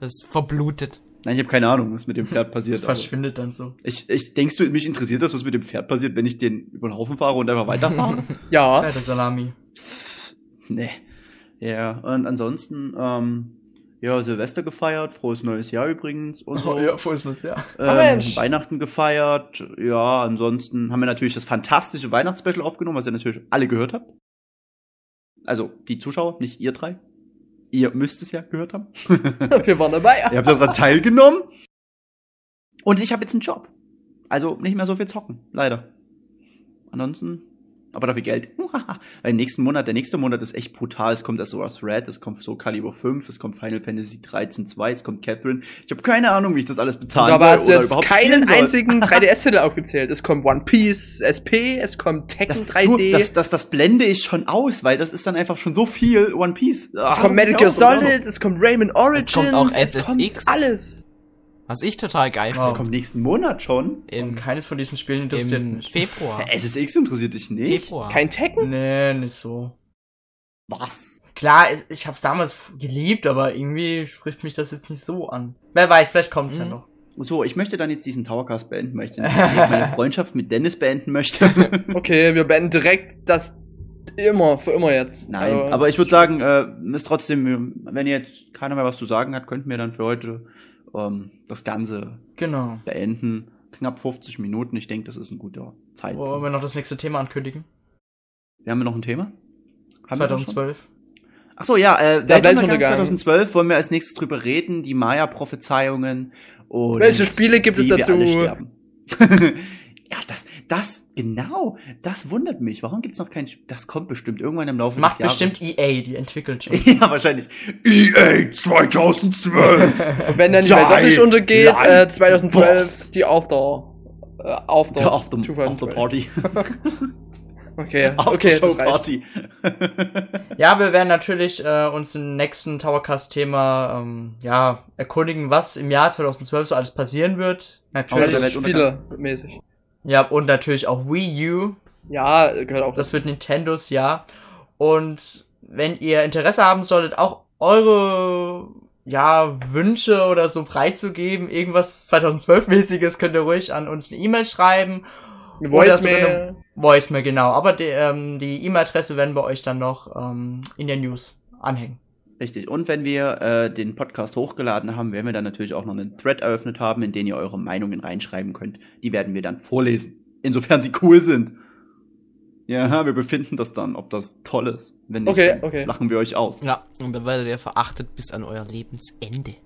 Das ist verblutet. Nein, ich habe keine Ahnung, was mit dem Pferd Das passiert. aber- verschwindet dann so. Ich, ich denkst du, mich interessiert das, was mit dem Pferd passiert, wenn ich den über den Haufen fahre und einfach weiterfahre? Ja. Ja, der Salami. nee. Ja, und ansonsten, ähm, ja, Silvester gefeiert, frohes neues Jahr übrigens und so. Oh, ja, wo ist das? Ja. ähm, Mensch. Weihnachten gefeiert, ja, ansonsten haben wir natürlich das fantastische Weihnachtsspecial aufgenommen, was ihr natürlich alle gehört habt. Also, die Zuschauer, nicht ihr drei. Ihr müsst es ja gehört haben. Wir waren dabei. Ihr habt daran teilgenommen. Und ich habe jetzt einen Job. Also nicht mehr so viel zocken, leider. Ansonsten, aber dafür Geld. Weil im nächsten Monat, der nächste Monat ist echt brutal. Es kommt SOS Red, es kommt so Caliber 5, es kommt Final Fantasy 13 2, es kommt Catherine. Ich habe keine Ahnung, wie ich das alles bezahlen soll hast du jetzt keinen einzigen 3DS-Titel aufgezählt. Es kommt One Piece SP, es kommt Tekken das, 3D, du, das, das, das blende ich schon aus, weil das ist dann einfach schon so viel One Piece. Es kommt Metal Gear Solid, es kommt Rayman Origins, kommt auch es SSX. kommt alles. Was ich total geil Das finde. kommt nächsten Monat schon. Und Im, keines von diesen Spielen interessiert Im mich. Februar. SSX interessiert dich nicht. Februar. Kein Tekken? Nee, nicht so. Was? Klar, ich hab's damals geliebt, aber irgendwie spricht mich das jetzt nicht so an. Wer weiß, vielleicht kommt's ja Mhm. noch. So, ich möchte dann jetzt diesen Towercast beenden, weil ich dann meine Freundschaft mit Dennis beenden möchte. Okay, wir beenden direkt das immer, für immer jetzt. Nein, Also, aber ich würde sagen, äh, ist trotzdem, wenn ihr jetzt keiner mehr was zu sagen hat, könnten wir dann für heute ähm, das Ganze Genau. beenden. Knapp 50 Minuten, ich denke, das ist ein guter Wollen Zeitpunkt. wir noch das nächste Thema ankündigen? Wir haben wir noch ein Thema? Haben wir das schon? 2012. Ach so, ja, äh, Der Weltuntergang Weltuntergang. 2012 wollen wir als nächstes drüber reden, die Maya-Prophezeiungen und Welche Spiele gibt es dazu? ja, das, das, genau, das wundert mich. Warum gibt's noch kein, das kommt bestimmt irgendwann im Laufe Macht des Jahres. bestimmt EA, die entwickelt schon. ja, wahrscheinlich. EA 2012. Und wenn dann die Welt nicht untergeht, äh, 2012 Boss. die After. Äh, After. Der After, 2012. After Party. Okay, After okay, Show das. Party. Ja, wir werden natürlich äh, uns im nächsten Towercast-Thema ähm, ja, erkundigen, was im Jahr 2012 so alles passieren wird. Außer Welche der Natürlich. Spiele-mäßig. Ja, und natürlich auch Wii U. Ja, gehört auch Das wird Nintendos Jahr. Und wenn ihr Interesse haben solltet, auch eure ja, Wünsche oder so preiszugeben, irgendwas 2012-mäßiges, könnt ihr ruhig an uns eine E-Mail schreiben. Eine Voicemail. Voicemail, genau. Aber die ähm, E-Mail-Adresse werden wir euch dann noch ähm, in der News anhängen. Richtig. Und wenn wir äh, den Podcast hochgeladen haben, werden wir dann natürlich auch noch einen Thread eröffnet haben, in den ihr eure Meinungen reinschreiben könnt. Die werden wir dann vorlesen. Insofern sie cool sind. Ja, wir befinden das dann, ob das toll ist. Wenn nicht, Okay, dann okay. lachen wir euch aus. Ja, und dann werdet ihr verachtet bis an euer Lebensende.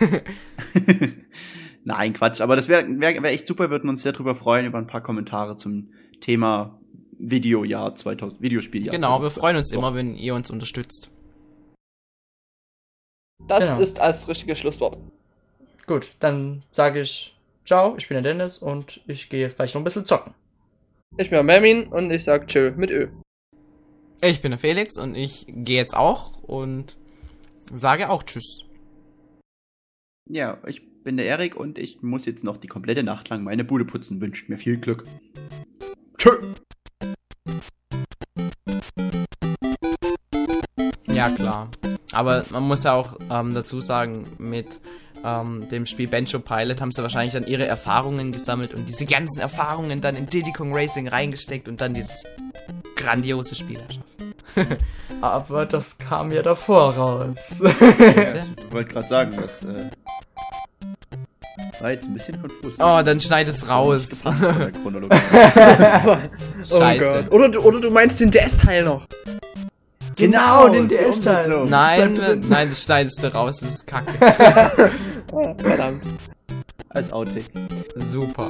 Nein, Quatsch. Aber das wäre wär, wär echt super. Wir würden uns sehr drüber freuen über ein paar Kommentare zum Thema Videojahr 2000, Videospieljahr. Genau, wir 2012. freuen uns So. immer, wenn ihr uns unterstützt. Das Genau. ist als richtiges Schlusswort. Gut, dann sage ich Ciao, ich bin der Dennis und ich gehe jetzt gleich noch ein bisschen zocken. Ich bin der Mermin und ich sag Tschö mit Ö. Ich bin der Felix und ich gehe jetzt auch und sage auch Tschüss. Ja, ich bin der Erik und ich muss jetzt noch die komplette Nacht lang meine Bude putzen. Wünscht mir viel Glück. Ja, klar. Aber man muss ja auch ähm, dazu sagen, mit ähm, dem Spiel Bencho Pilot haben sie wahrscheinlich dann ihre Erfahrungen gesammelt und diese ganzen Erfahrungen dann in Diddy Kong Racing reingesteckt und dann dieses grandiose Spiel erschaffen. Aber das kam ja davor raus. Ich wollte gerade sagen, das äh, war jetzt ein bisschen konfus. Oh, dann schneid es raus. Gepasst von der Chronologie. oh Scheiße. Gott. Oder, du- oder du meinst den DS-Teil noch. Genau, den die DS-Teil. Nein, nein, das schneidest du raus, das ist kacke. Verdammt. Als Outtake. Super.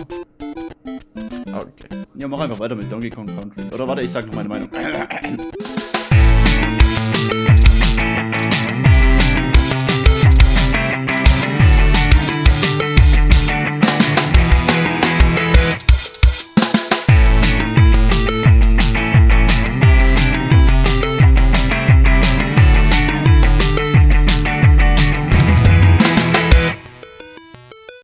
Okay. Ja, mach einfach weiter mit Donkey Kong Country. Oder warte, ich sag noch meine Meinung.